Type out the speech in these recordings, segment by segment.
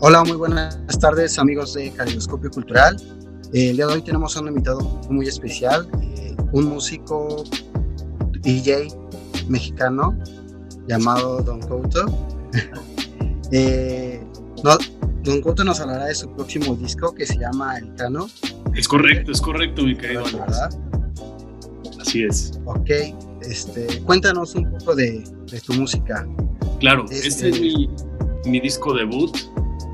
Hola, muy buenas tardes amigos de Caleidoscopio Cultural. Eh, el día de hoy tenemos a un invitado muy especial, eh, un músico DJ mexicano llamado Don Couto. eh, Don Couto nos hablará de su próximo disco que se llama El Cano. Es correcto, es correcto, mi querido. ¿Verdad? Así es. Ok, este, cuéntanos un poco de, tu música. Claro, este, este es mi, mi disco debut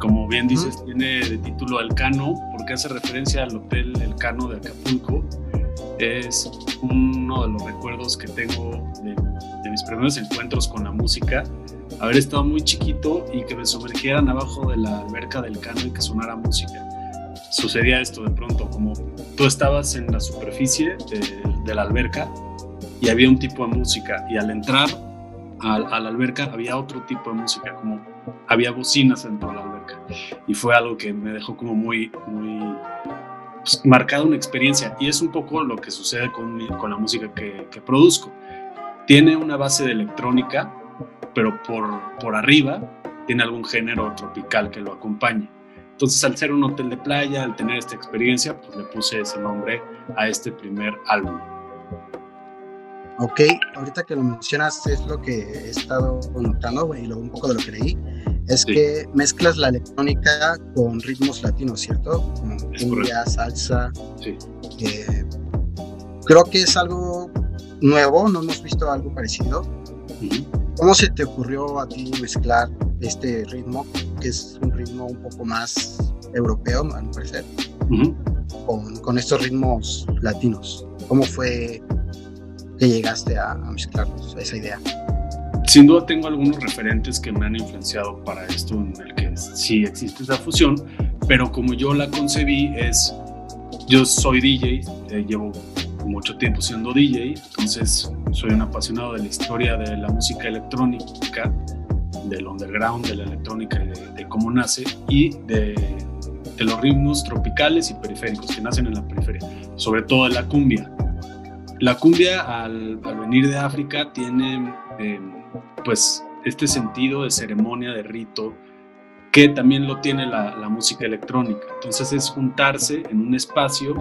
como bien dices, tiene de título Alcano, porque hace referencia al Hotel El Cano de Acapulco. Es uno de los recuerdos que tengo de, mis primeros encuentros con la música. Haber estado muy chiquito y que me sumergieran abajo de la alberca del Cano y que sonara música. Sucedía esto de pronto, como tú estabas en la superficie de, la alberca y había un tipo de música y al entrar a, la alberca había otro tipo de música, como había bocinas dentro de la alberca. Y fue algo que me dejó como muy, muy pues, marcada una experiencia. Y es un poco lo que sucede con, con la música que, que, produzco. Tiene una base de electrónica, pero por, por arriba tiene algún género tropical que lo acompañe. Entonces, al ser un hotel de playa, al tener esta experiencia, pues le puse ese nombre a este primer álbum. Ok, ahorita que lo mencionas es lo que he estado notando y luego un poco de lo que leí, es que mezclas la electrónica con ritmos latinos, ¿cierto? Como cumbia, salsa. Sí. Eh, creo que es algo nuevo, no hemos visto algo parecido. ¿Cómo se te ocurrió a ti mezclar este ritmo, que es un ritmo un poco más europeo, a mi parecer, con, con estos ritmos latinos? ¿Cómo fue que llegaste a, a esa idea? Sin duda tengo algunos referentes que me han influenciado para esto, en el que sí existe esa fusión, pero como yo la concebí es, yo soy DJ, eh, llevo mucho tiempo siendo DJ, entonces soy un apasionado de la historia de la música electrónica, del underground, de la electrónica, de, de cómo nace y de, de, los ritmos tropicales y periféricos que nacen en la periferia, sobre todo de la cumbia. La cumbia al, venir de África tiene eh, pues este sentido de ceremonia, de rito, que también lo tiene la, música electrónica. Entonces es juntarse en un espacio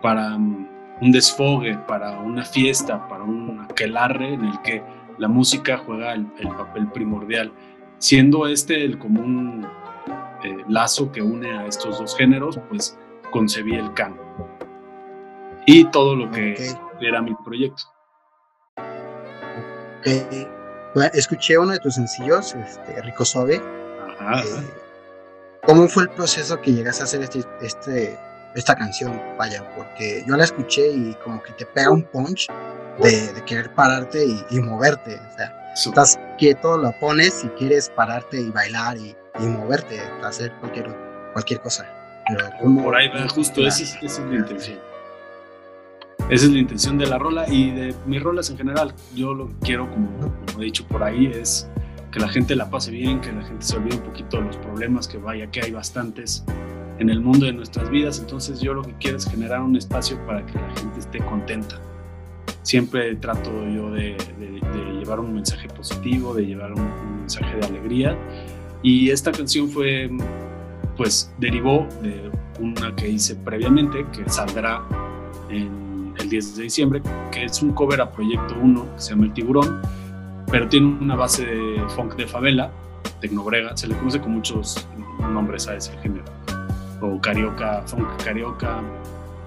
para um, un desfogue, para una fiesta, para un aquelarre en el que la música juega el, papel primordial, siendo este el común eh, lazo que une a estos dos géneros, pues concebí el canto y todo lo que era mi proyecto. escuché uno de tus sencillos, este, Rico Suave. Eh, ¿Cómo fue el proceso que llegaste a hacer este, este, esta canción? Vaya, porque yo la escuché y como que te pega un punch de, querer pararte y, moverte. O sea, estás quieto, lo pones y quieres pararte y bailar y, moverte, hacer cualquier, cualquier cosa. Por ahí va, justo, esa es la intención. Esa es la intención de la rola y de mis rolas en general. Yo lo que quiero, como, he dicho por ahí, es que la gente la pase bien, que la gente se olvide un poquito de los problemas, que vaya que hay bastantes en el mundo de nuestras vidas. Entonces yo lo que quiero es generar un espacio para que la gente esté contenta. Siempre trato yo de, llevar un mensaje positivo, de llevar un, un, mensaje de alegría. Y esta canción fue, pues, derivó de una que hice previamente, que saldrá en el 10 de diciembre, que es un cover a Proyecto 1, que se llama El Tiburón, pero tiene una base de funk de favela, tecnobrega, se le conoce con muchos nombres a ese género, o carioca, funk carioca,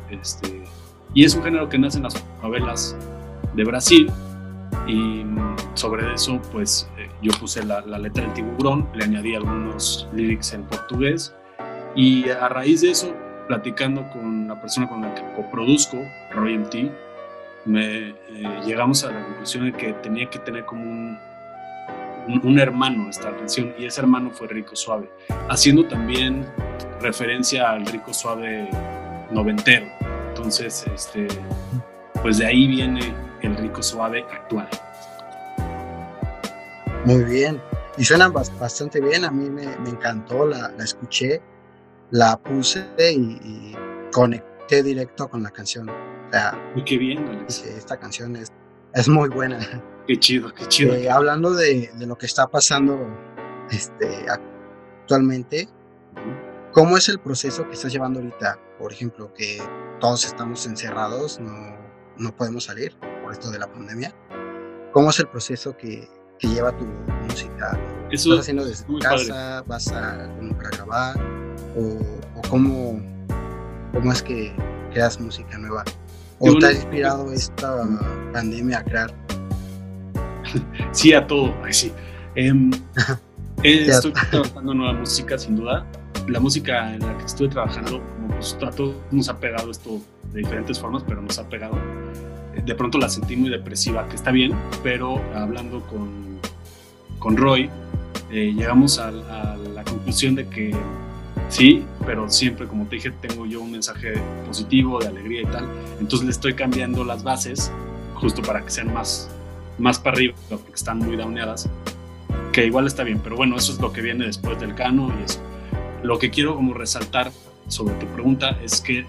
este, y es un género que nace en las favelas de Brasil, y sobre eso, pues eh, yo puse la, la letra del tiburón, le añadí algunos lyrics en portugués, y a raíz de eso platicando con la persona con la que coproduzco, Royalty, me, eh, llegamos a la conclusión de que tenía que tener como un, un, hermano esta canción y ese hermano fue Rico Suave, haciendo también referencia al Rico Suave noventero. Entonces, este, pues de ahí viene el Rico Suave actual. Muy bien, y suenan bastante bien, a mí me, encantó, la escuché la puse y, conecté directo con la canción. O sea, qué bien, Alex. Esta canción es, es muy buena. Qué chido, qué chido. Eh, hablando de, de, lo que está pasando este, actualmente, ¿cómo es el proceso que estás llevando ahorita? Por ejemplo, que todos estamos encerrados, no, no podemos salir por esto de la pandemia. ¿Cómo es el proceso que, que lleva tu música? Eso ¿Estás haciendo desde tu casa? ¿Vas a para grabar? ¿O, o cómo, cómo es que creas música nueva? ¿O te ha inspirado esta pandemia a crear? sí, a todo, sí. Em, estoy trabajando nueva música, sin duda. La música en la que estoy trabajando, como pues, a todos nos ha pegado esto de diferentes formas, pero nos ha pegado. De pronto la sentí muy depresiva, que está bien, pero hablando con, con Roy, eh, llegamos a, a la conclusión de que sí, pero siempre, como te dije, tengo yo un mensaje positivo, de alegría y tal. Entonces le estoy cambiando las bases justo para que sean más, más para arriba, porque están muy downeadas, que igual está bien, pero bueno, eso es lo que viene después del cano y eso. Lo que quiero como resaltar sobre tu pregunta es que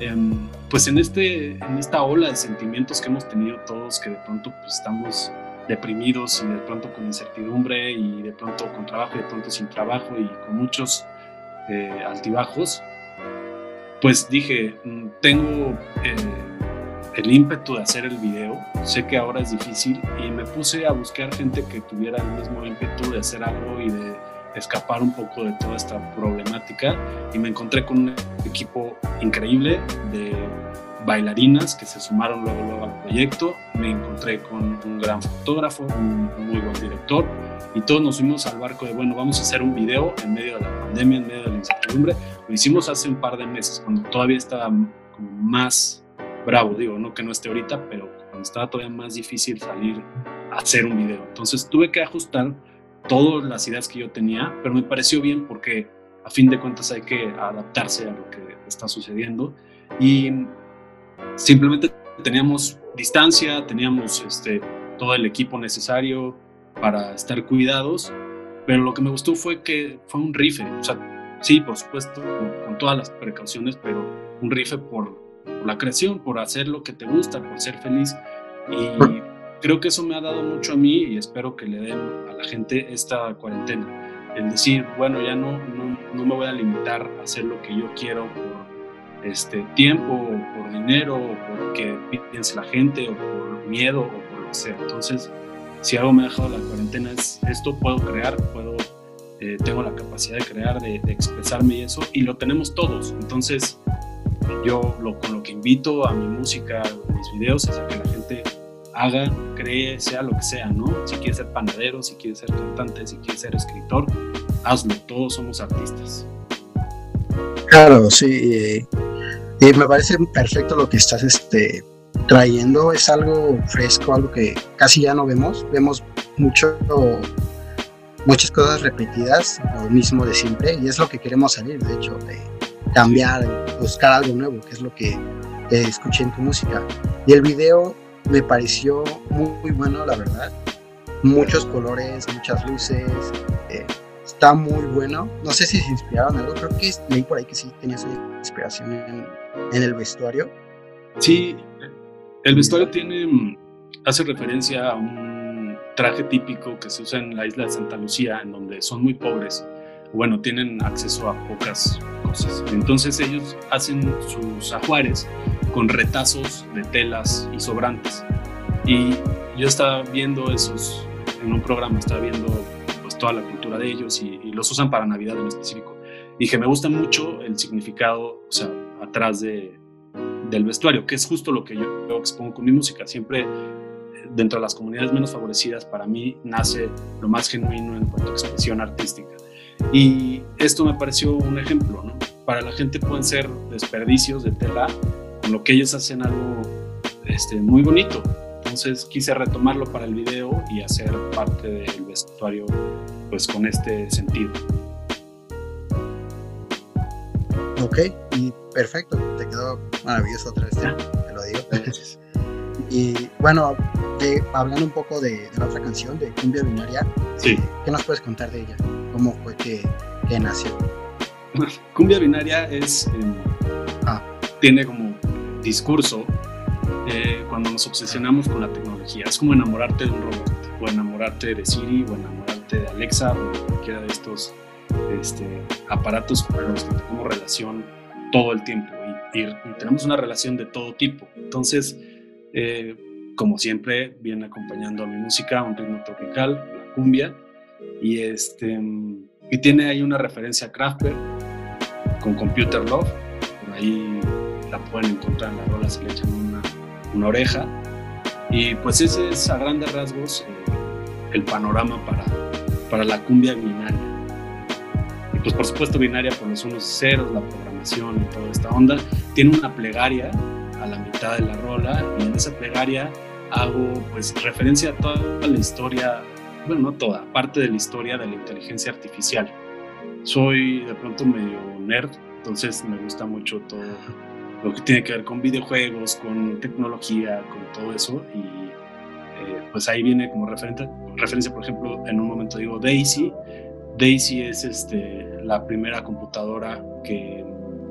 em, pues en, este, en esta ola de sentimientos que hemos tenido todos, que de pronto pues, estamos deprimidos y de pronto con incertidumbre y de pronto con trabajo y de pronto sin trabajo y con muchos eh, altibajos, pues dije, mm, tengo eh, el ímpetu de hacer el video, sé que ahora es difícil y me puse a buscar gente que tuviera el mismo ímpetu de hacer algo y de escapar un poco de toda esta problemática y me encontré con un equipo increíble de bailarinas que se sumaron luego, luego al proyecto, me encontré con un gran fotógrafo, un, muy buen director y todos nos fuimos al barco de, bueno, vamos a hacer un video en medio de la pandemia, en medio de la incertidumbre. Lo hicimos hace un par de meses, cuando todavía estaba como más bravo, digo, no que no esté ahorita, pero cuando estaba todavía más difícil salir a hacer un video. Entonces tuve que ajustar todas las ideas que yo tenía, pero me pareció bien porque a fin de cuentas hay que adaptarse a lo que está sucediendo y simplemente teníamos distancia, teníamos este, todo el equipo necesario para estar cuidados, pero lo que me gustó fue que fue un rife, o sea, sí, por supuesto, con, todas las precauciones, pero un rife por, la creación, por hacer lo que te gusta, por ser feliz. Y creo que eso me ha dado mucho a mí y espero que le den a la gente esta cuarentena. El decir, bueno, ya no, no, no me voy a limitar a hacer lo que yo quiero este tiempo, o por dinero, o porque piense la gente, o por miedo, o por lo que sea. Entonces, si algo me ha dejado la cuarentena es esto, puedo crear, puedo, eh, tengo la capacidad de crear, de, expresarme y eso, y lo tenemos todos. Entonces, yo lo, con lo que invito a mi música, a mis videos, es a que la gente haga, cree, sea lo que sea, ¿no? Si quieres ser panadero, si quieres ser cantante, si quieres ser escritor, hazlo, todos somos artistas. Claro, sí. Y me parece perfecto lo que estás este, trayendo es algo fresco, algo que casi ya no vemos. Vemos mucho, muchas cosas repetidas, lo mismo de siempre, y es lo que queremos salir, de hecho, de cambiar, buscar algo nuevo, que es lo que escuché en tu música. Y el video me pareció muy, bueno, la verdad. Muchos colores, muchas luces. Está muy bueno. No sé si se inspiraron en algo. Creo que leí por ahí que sí tenía su inspiración en, en el vestuario. Sí, el vestuario tiene, hace referencia a un traje típico que se usa en la isla de Santa Lucía, en donde son muy pobres. Bueno, tienen acceso a pocas cosas. Entonces ellos hacen sus ajuares con retazos de telas y sobrantes. Y yo estaba viendo esos en un programa, estaba viendo toda la cultura de ellos y, y los usan para Navidad en específico. Dije, me gusta mucho el significado, o sea, atrás de, del vestuario, que es justo lo que yo, expongo con mi música. Siempre eh, dentro de las comunidades menos favorecidas, para mí nace lo más genuino en cuanto a expresión artística. Y esto me pareció un ejemplo, ¿no? Para la gente pueden ser desperdicios de tela, con lo que ellos hacen algo este, muy bonito. Entonces quise retomarlo para el video y hacer parte del vestuario pues con este sentido. Ok, y perfecto, te quedó maravilloso otra vez, te, lo digo. Y bueno, hablando un poco de, la otra canción, de Cumbia Binaria, sí. ¿qué nos puedes contar de ella? ¿Cómo fue que, nació? Cumbia Binaria es, em, ah. tiene como discurso eh, cuando nos obsesionamos con la tecnología. Es como enamorarte de un robot, o enamorarte de Siri, o enamorarte de Alexa, o cualquiera de estos este, aparatos con los que tenemos relación todo el tiempo y, tenemos una relación de todo tipo. Entonces, eh, como siempre, viene acompañando a mi música un ritmo tropical, la cumbia, y, este, y tiene ahí una referencia a Kraftwerk con Computer Love, por ahí la pueden encontrar en la rola, se le echan una, una oreja, y pues ese es a grandes rasgos eh, el panorama para, para la cumbia binaria. Y pues por supuesto binaria por los unos ceros, la programación y toda esta onda. Tiene una plegaria a la mitad de la rola y en esa plegaria hago pues referencia a toda la historia, bueno, no toda, parte de la historia de la inteligencia artificial. Soy de pronto medio nerd, entonces me gusta mucho todo lo que tiene que ver con videojuegos, con tecnología, con todo eso y eh, pues ahí viene como referente, referencia, por ejemplo, en un momento digo Daisy. Daisy es este, la primera computadora que,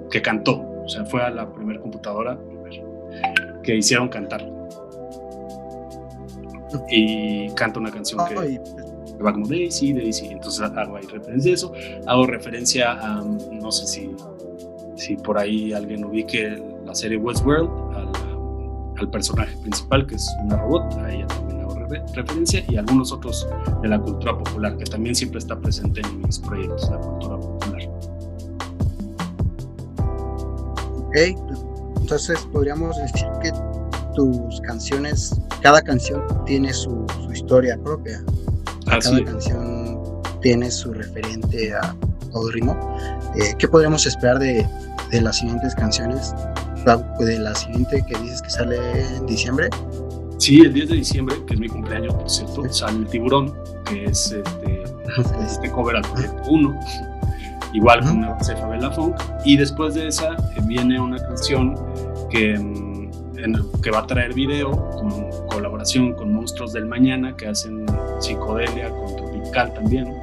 que cantó, o sea, fue a la primera computadora que hicieron cantar. Y canta una canción que, va como Daisy, Daisy, entonces hago ahí referencia a eso. Hago referencia a, no sé si, si por ahí alguien ubique la serie Westworld, al personaje principal, que es una robot, a ella también hago referencia, y algunos otros de la cultura popular, que también siempre está presente en mis proyectos, la cultura popular. Ok, entonces podríamos decir que tus canciones, cada canción tiene su, historia propia. cada canción tiene su referente a todo ritmo. Eh, ¿Qué podríamos esperar de, de las siguientes canciones? de la siguiente que dices que sale en diciembre. Sí, el 10 de diciembre, que es mi cumpleaños, por cierto, sale el tiburón, que es este, este cover al proyecto 1, igual con una base de Favela Funk. Y después de esa eh, viene una canción que, mm, que va a traer video con colaboración con Monstruos del Mañana, que hacen psicodelia con Tropical también.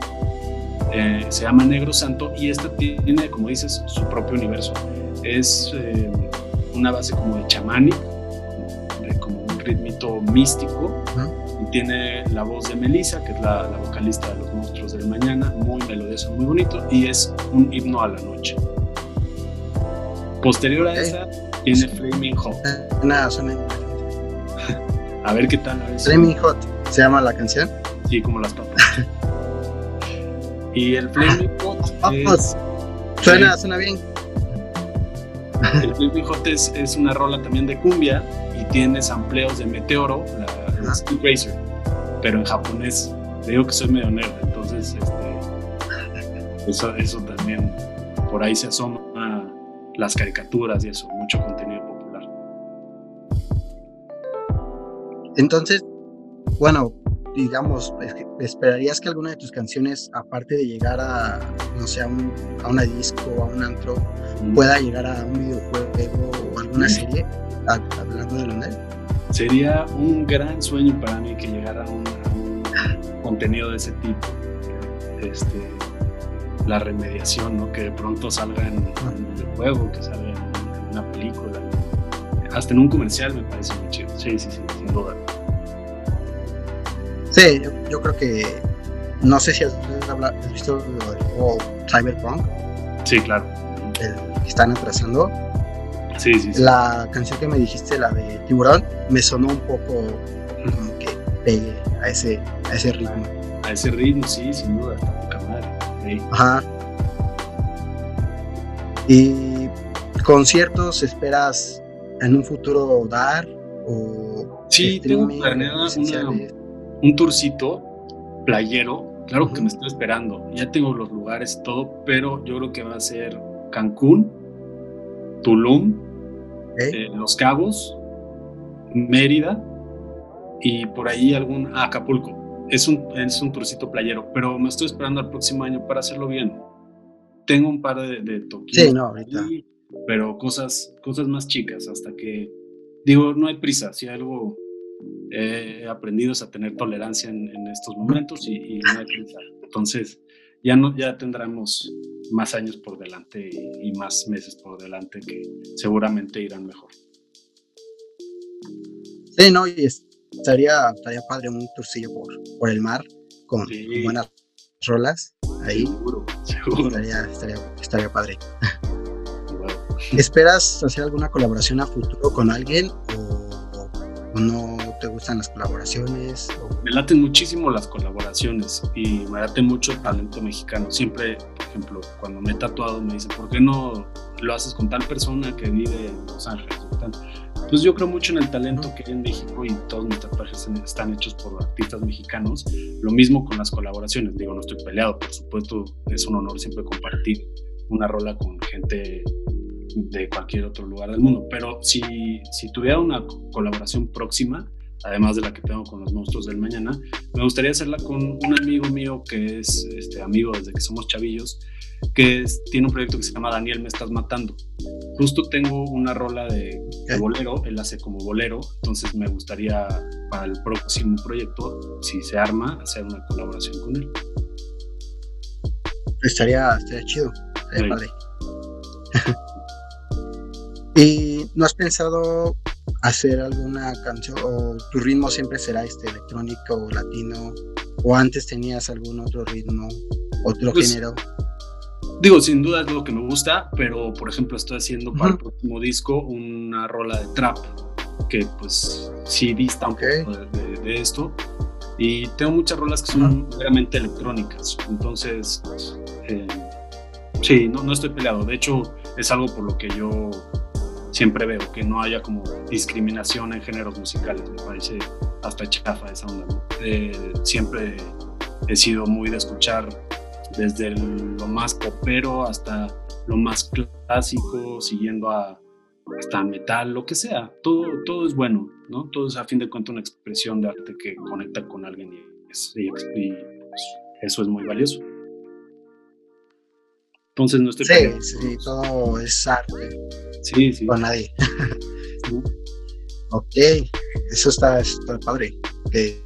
Eh, se llama Negro Santo y esta tiene, como dices, su propio universo. Es. Eh, una base como de chamánico, como, un ritmito místico. Y tiene la voz de Melissa, que es la, vocalista de Los Monstruos del Mañana, muy melodioso, muy bonito, y es un himno a la noche. Posterior a esa, tiene Flaming Hot. Nada, suena A ver qué tal. Flaming Hot, ¿se llama la canción? Sí, como las papas. y el Flaming Hot. Es, suena, suena bien. El Flaming Hot es, una rola también de cumbia y tiene sampleos de Meteoro, la, Speed Racer, pero en japonés. Le digo que soy medio nerd, entonces este, eso, eso también por ahí se asoma las caricaturas y eso, mucho contenido popular. Entonces, bueno, digamos, esperarías que alguna de tus canciones, aparte de llegar a, no sé, a, un, a una disco, a un antro, pueda llegar a un videojuego o alguna serie, hablando de lo Sería un gran sueño para mí que llegara a un, contenido de ese tipo. Este, la remediación, ¿no? Que de pronto salga en, un videojuego, que salga en, una película, hasta en un comercial me parece muy chido. Sí, sí, sí, sin duda. Sí, yo, creo que no sé si has, visto lo Cyberpunk. Sí, claro. que están atrasando. Sí, sí, La canción que me dijiste, la de Tiburón, me sonó un poco como que pegue a ese, a ese ritmo. A ese ritmo, sí, sin duda, está poca madre. Ajá. ¿Y conciertos esperas en un futuro dar? O sí, tengo planeado una, un tourcito playero, claro que me estoy esperando, ya tengo los lugares, todo, pero yo creo que va a ser Cancún, Tulum, eh, Los Cabos, Mérida y por ahí algún ah, Acapulco. Es un, es un tourcito playero, pero me estoy esperando al próximo año para hacerlo bien. Tengo un par de, de Sí, no, ahorita. pero cosas, cosas más chicas, hasta que, digo, no hay prisa, si algo he aprendido a tener tolerancia en, estos momentos y, no hay Entonces, ya, no, ya tendremos más años por delante y, más meses por delante que seguramente irán mejor. Sí, no, y estaría, estaría padre un turcillo por, por el mar con, buenas rolas. ahí. Seguro, seguro. Estaría, estaría, estaría padre. ¿Esperas hacer alguna colaboración a futuro con alguien o, no te gustan las colaboraciones? Me laten muchísimo las colaboraciones y me late mucho el talento mexicano. Siempre, por ejemplo, cuando me he tatuado me dicen, ¿por qué no lo haces con tal persona que vive en Los Ángeles? Pues yo creo mucho en el talento que hay en México y todos mis tatuajes están hechos por artistas mexicanos. Lo mismo con las colaboraciones. Digo, no estoy peleado, por supuesto, es un honor siempre compartir una rola con gente de cualquier otro lugar del mundo. Pero si, si tuviera una colaboración próxima, además de la que tengo con los monstruos del mañana, me gustaría hacerla con un amigo mío que es este, amigo desde que somos chavillos, que tiene un proyecto que se llama Daniel Me Estás Matando. Justo tengo una rola de, bolero, él hace como bolero, entonces me gustaría para el próximo proyecto, si se arma, hacer una colaboración con él. Estaría, estaría chido, estaría ¿Y no has pensado hacer alguna canción o tu ritmo siempre será este electrónico o latino o antes tenías algún otro ritmo, otro pues, género? Digo, sin duda es lo que me gusta, pero por ejemplo estoy haciendo para el próximo disco una rola de trap que pues sí dista un poco de, esto y tengo muchas rolas que son realmente electrónicas, entonces eh, sí, no, no estoy peleado, de hecho es algo por lo que yo siempre veo, que no haya como discriminación en géneros musicales, me parece hasta chafa esa onda. Eh, siempre he sido muy de escuchar desde lo más popero hasta lo más clásico, siguiendo a hasta metal, lo que sea, todo, todo es bueno, ¿no? Todo es a fin de cuentas una expresión de arte que conecta con alguien y, pues, eso es muy valioso. Entonces no estoy... Sí, sí, todo es arte. Sí, sí. Con nadie. ok, eso está, está padre. Que,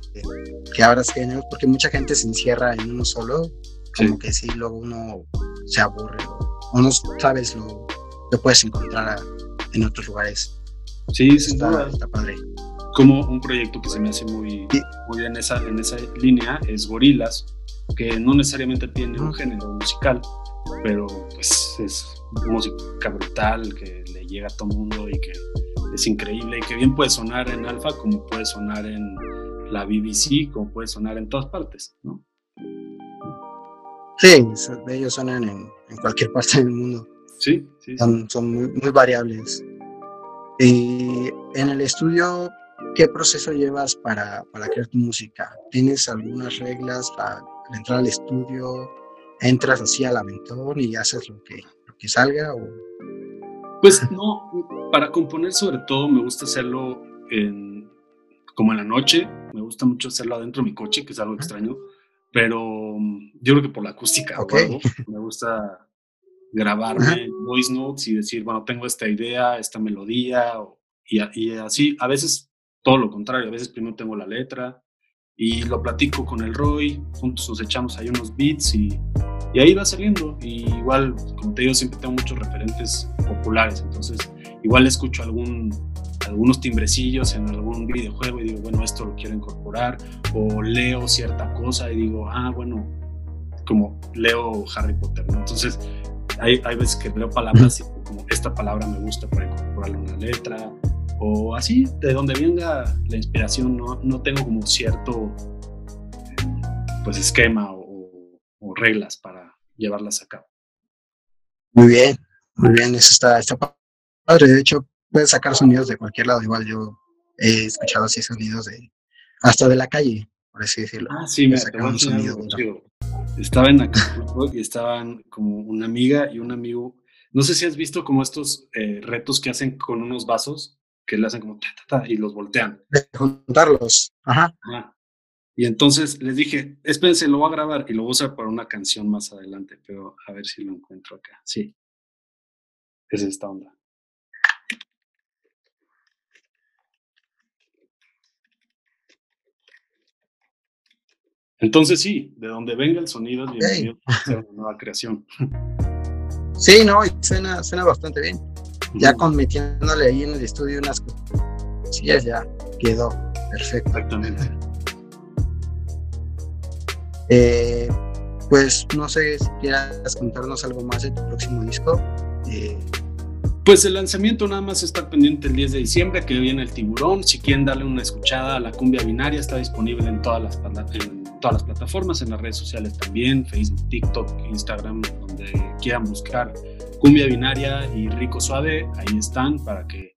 que abras géneros, porque mucha gente se encierra en uno solo, como que sí, luego uno se aburre o, no sabes lo que puedes encontrar en otros lugares. Sí, está, está padre. Como un proyecto que se me hace muy, muy en, esa, en esa línea es Gorilas, que no necesariamente tiene un género musical, pero pues es música brutal que le llega a todo mundo y que es increíble y que bien puede sonar en alfa como puede sonar en la BBC, como puede sonar en todas partes, ¿no? Sí, ellos suenan en, cualquier parte del mundo. Sí, sí. Son, muy, variables. Y en el estudio, ¿qué proceso llevas para, para crear tu música? ¿Tienes algunas reglas para entrar al estudio? Entras así a la mentón y haces lo que, lo que salga o... Pues no, para componer sobre todo me gusta hacerlo en, como en la noche, me gusta mucho hacerlo adentro de mi coche, que es algo extraño, pero mm, yo creo que por la acústica me gusta grabarme voice notes y decir, bueno, tengo esta idea, esta melodía, y, y, así, a veces todo lo contrario, a veces primero tengo la letra y lo platico con el Roy, juntos nos echamos ahí unos beats y y ahí va saliendo. Y igual, como te digo, siempre tengo muchos referentes populares. Entonces, igual escucho algún, algunos timbrecillos en algún videojuego y digo, bueno, esto lo quiero incorporar. O leo cierta cosa y digo, ah, bueno, como leo Harry Potter. Entonces, hay, hay veces que leo palabras y como esta palabra me gusta para incorporarle una letra. O así, de donde venga la inspiración, no, no tengo como cierto pues esquema o reglas para llevarlas a cabo. Muy bien, muy bien, eso está, está padre. De hecho, puedes sacar sonidos de cualquier lado. Igual yo he escuchado así sonidos de hasta de la calle, por así decirlo. Ah, sí, me un sonido. Estaba en Acapulco y estaban como una amiga y un amigo. No sé si has visto como estos eh, retos que hacen con unos vasos que le hacen como ta, ta, ta, y los voltean. De juntarlos. Ajá. Y entonces les dije, espérense, lo voy a grabar y lo voy a usar para una canción más adelante, pero a ver si lo encuentro acá. Sí. Es esta onda. Entonces sí, de donde venga el sonido es bienvenido a una nueva creación. Sí, no, suena, suena bastante bien. Ya con metiéndole ahí en el estudio unas cosillas ya quedó perfecto. Exactamente. Eh, pues no sé si quieras contarnos algo más de tu próximo disco. Eh, pues el lanzamiento nada más está pendiente el 10 de diciembre, que viene el tiburón. Si quieren darle una escuchada a la cumbia binaria, está disponible en todas las, en todas las plataformas, en las redes sociales también, Facebook, TikTok, Instagram, donde quieran buscar cumbia binaria y rico suave, ahí están para que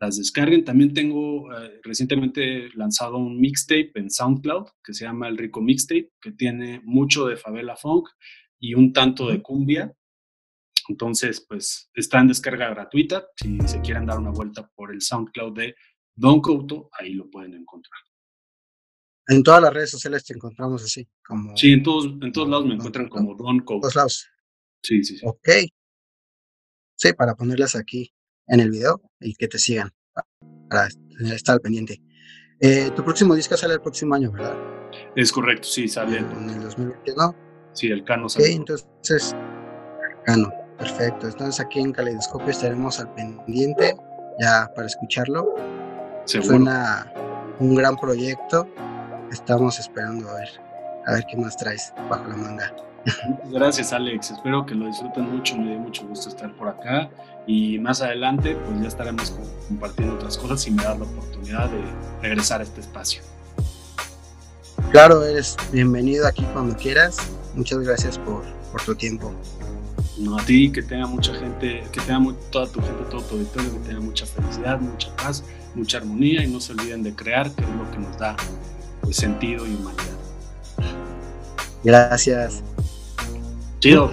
las descarguen. También tengo eh, recientemente lanzado un mixtape en SoundCloud que se llama El Rico Mixtape, que tiene mucho de favela funk y un tanto de cumbia entonces, pues está en descarga gratuita. Si se quieren dar una vuelta por el SoundCloud de Don Couto, ahí lo pueden encontrar. En todas las redes sociales te encontramos así, como... Sí, en todos, en todos lados me encuentran como Don Couto. Todos lados. Sí, sí, sí. Ok. Sí, para ponerlas aquí en el video y que te sigan, para estar al pendiente. Eh, tu próximo disco sale el próximo año, ¿verdad? Es correcto, sí, sale. En el 2021. Sí, el Cano sale. Entonces, Cano. Perfecto, entonces aquí en Caleidoscopio estaremos al pendiente ya para escucharlo. Suena un gran proyecto. Estamos esperando a ver, a ver qué más traes bajo la manga. Gracias Alex, espero que lo disfruten mucho, me dio mucho gusto estar por acá y más adelante pues ya estaremos compartiendo otras cosas y me da la oportunidad de regresar a este espacio. Claro, eres bienvenido aquí cuando quieras. Muchas gracias por, por tu tiempo a ti, que tenga mucha gente, que tenga toda tu gente, todo tu auditorio, que tenga mucha felicidad, mucha paz, mucha armonía y no se olviden de crear, que es lo que nos da pues, sentido y humanidad. Gracias. Chido.